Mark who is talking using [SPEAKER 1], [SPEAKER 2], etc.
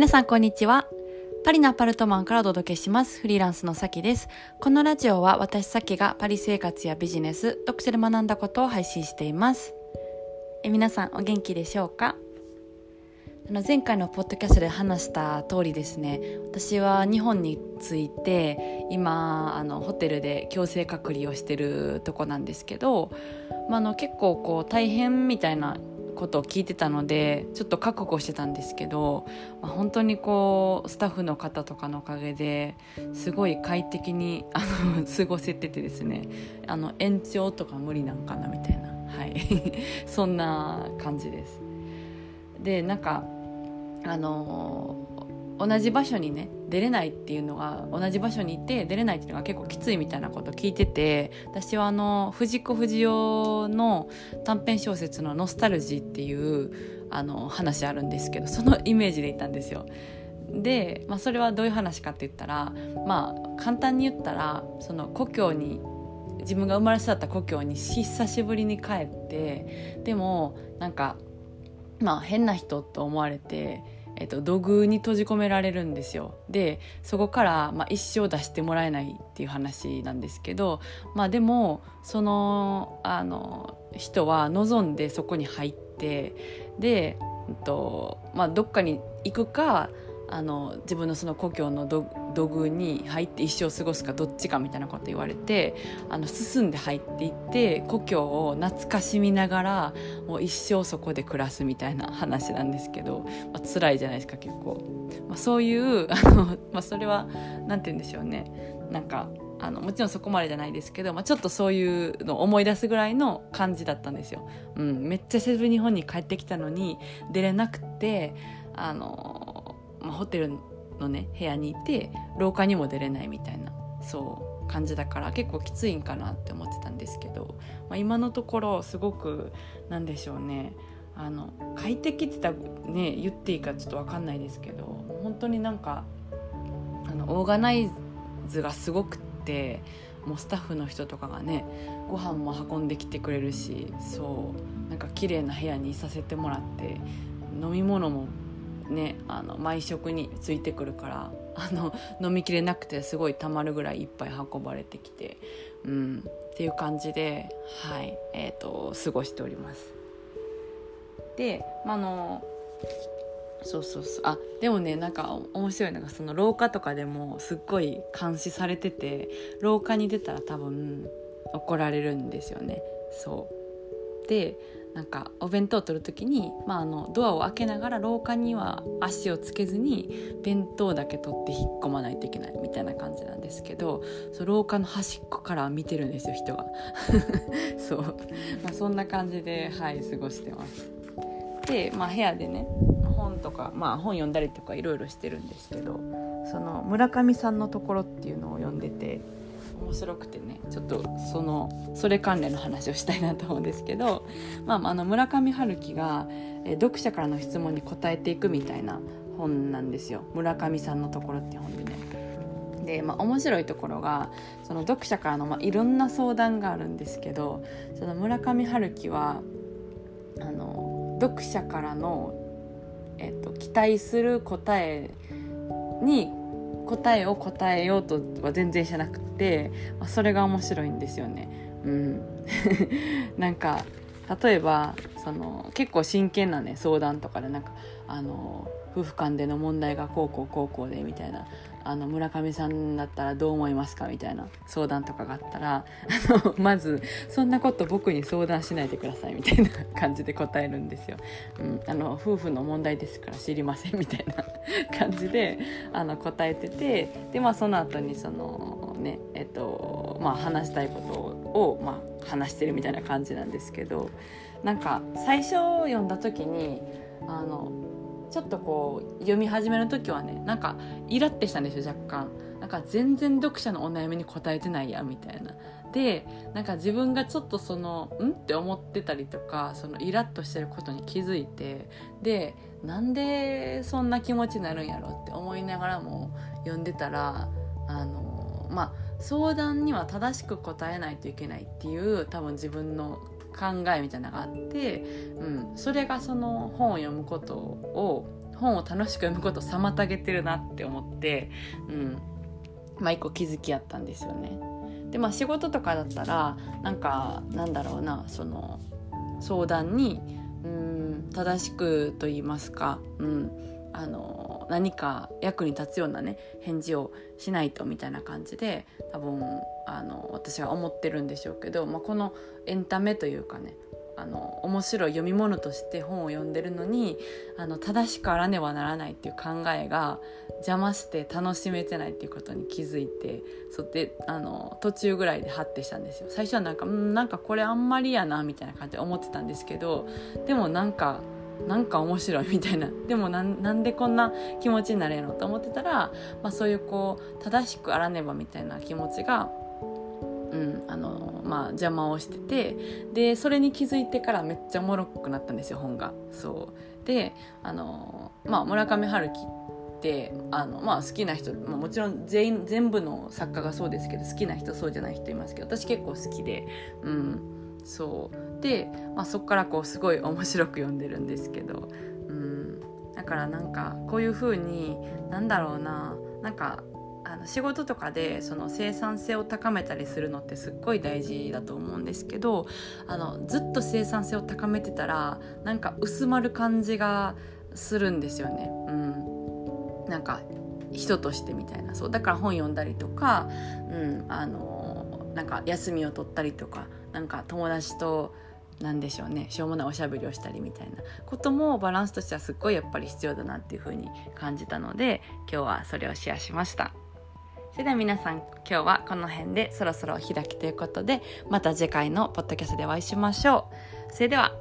[SPEAKER 1] 皆さんこんにちは。パリのアパルトマンからお届けします。フリーランスのさきです。このラジオは私さきがパリ生活やビジネス、読書で学んだことを配信しています。え皆さんお元気でしょうか？あの前回のポッドキャストで話した通りですね私は日本に着いて今あのホテルで強制隔離をしてるとこなんですけど、まあ、あの結構こう大変みたいなことを聞いてたのでちょっと覚悟してたんですけど、まあ、本当にこうスタッフの方とかのおかげですごい快適にあの 過ごせててですねあの延長とか無理なんかなみたいな、はい、そんな感じです。でなんかあの同じ場所にね出れないっていうのが同じ場所にいて出れないっていうのが結構きついみたいなこと聞いてて私はあの藤子不二雄の短編小説の「ノスタルジー」っていうあの話あるんですけどそのイメージでいたんですよ。で、まあ、それはどういう話かって言ったらまあ簡単に言ったらその故郷に自分が生まれ育った故郷に久しぶりに帰ってでもなんかまあ変な人と思われて。えっと、土偶に閉じ込められるんですよ。でそこから、まあ、一生出してもらえないっていう話なんですけど、まあ、でもそのあの人は望んでそこに入ってで、えっとまあ、どっかに行くかあの自分のその故郷の土土偶に入って一生過ごすかどっちかみたいなこと言われてあの進んで入っていって故郷を懐かしみながらもう一生そこで暮らすみたいな話なんですけど、まあ辛いじゃないですか結構、まあ、そういうあの、まあ、それは何て言うんでしょうねなんかあのもちろんそこまでじゃないですけど、まあ、ちょっとそういうのを思い出すぐらいの感じだったんですよ。うん、めっちゃ久しぶり日本に帰ってきたのに出れなくてあのまあ、ホテルのね部屋にいて廊下にも出れないみたいなそう感じだから結構きついんかなって思ってたんですけど、まあ、今のところすごくなんでしょうねあの快適って言ったね言っていいかちょっと分かんないですけど本当になんかあのオーガナイズがすごくってもうスタッフの人とかがねご飯も運んできてくれるしそうなんか綺麗な部屋にいさせてもらって飲み物もねあの毎食についてくるから あの飲みきれなくてすごいたまるぐらいいっぱい運ばれてきて、うん、っていう感じで、はいえーと、過ごしております。で、まあのそうそうそうあでもねなんか面白いのがその廊下とかでもすっごい監視されてて廊下に出たら多分怒られるんですよねそうでなんかお弁当を取る時に、まあ、あのドアを開けながら廊下には足をつけずに弁当だけ取って引っ込まないといけないみたいな感じなんですけどそ廊下の端っこから見てるんですよ人が そう、まあ、そんな感じではい過ごしてます。で、まあ、部屋でね本とか、まあ、本読んだりとかいろいろしてるんですけどその村上さんのところっていうのを読んでて面白くてねちょっとそのそれ関連の話をしたいなと思うんですけど、まあ、あの村上春樹が、え読者からの質問に答えていくみたいな本なんですよ村上さんのところって本でね。で、まあ、面白いところがその読者からの、まあ、いろんな相談があるんですけどその村上春樹はあの読者からの、えっと、期待する答えに答えを答えようとは全然しなくて、ま、それが面白いんですよね。うん、なんか例えばその結構真剣なね相談とかでなんかあの夫婦間での問題がこうこうこうこうでみたいなあの村上さんだったらどう思いますかみたいな相談とかがあったらあのまず「そんなこと僕に相談しないでください」みたいな感じで答えるんですよ。うん、あの夫婦の問題ですから知りませんみたいな感じであの答えててでまあその後にそのねえっとまあ話したいことを、まあ、話してるみたいな感じなんですけどなんか最初読んだ時にあのちょっとこう読み始める時はねなんかイラってしたんですよ若干。なんか全然読者のお悩みに答えてないやみたいな。でなんか自分がちょっとそのん？って思ってたりとかそのイラッとしてることに気づいてでなんでそんな気持ちになるんやろって思いながらも読んでたらあのまあ相談には正しく答えないといけないっていう多分自分の考えみたいなのがあって、うん、それがその本を読むことを本を楽しく読むことを妨げてるなって思ってうん。まあ一個気づきやったんですよね。でまあ仕事とかだったらなんかなんだろうなその相談にうん正しくと言いますか、うん、あの何か役に立つようなね返事をしないとみたいな感じで多分あの私は思ってるんでしょうけど、まあ、このエンタメというかねあの面白い読み物として本を読んでるのにあの正しくあらねばならないっていう考えが邪魔して楽しめてないっていうことに気づいてそってあの途中ぐらいでハッてしたんですよ。最初はなんかんなんかこれあんまりやなみたいな感じで思ってたんですけどでもなんかなんか面白いみたいなでもなんでこんな気持ちになれるのと思ってたら、まあ、そういうこう正しくあらねばみたいな気持ちがうんあのまあ、邪魔をしててでそれに気づいてからめっちゃおもろくなったんですよ本が。そうであの、まあ、村上春樹ってあの、まあ、好きな人、もちろん全員全部の作家がそうですけど好きな人そうじゃない人いますけど私結構好きで。うんそう。で、まあ、そこからこうすごい面白く読んでるんですけど、うん、だからなんかこういう風になんだろうな。なんかあの仕事とかでその生産性を高めたりするのってすっごい大事だと思うんですけどあのずっと生産性を高めてたらなんか薄まる感じがするんですよね。うん、なんか人としてみたいな。そう。だから本読んだりとか、うん、あのなんか休みを取ったりとかなんか友達と何でしょうねしょうもないおしゃべりをしたりみたいなこともバランスとしてはすっごいやっぱり必要だなっていうふうに感じたので今日はそれをシェアしました。それでは皆さん今日はこの辺でそろそろお開きということでまた次回のポッドキャストでお会いしましょう。それでは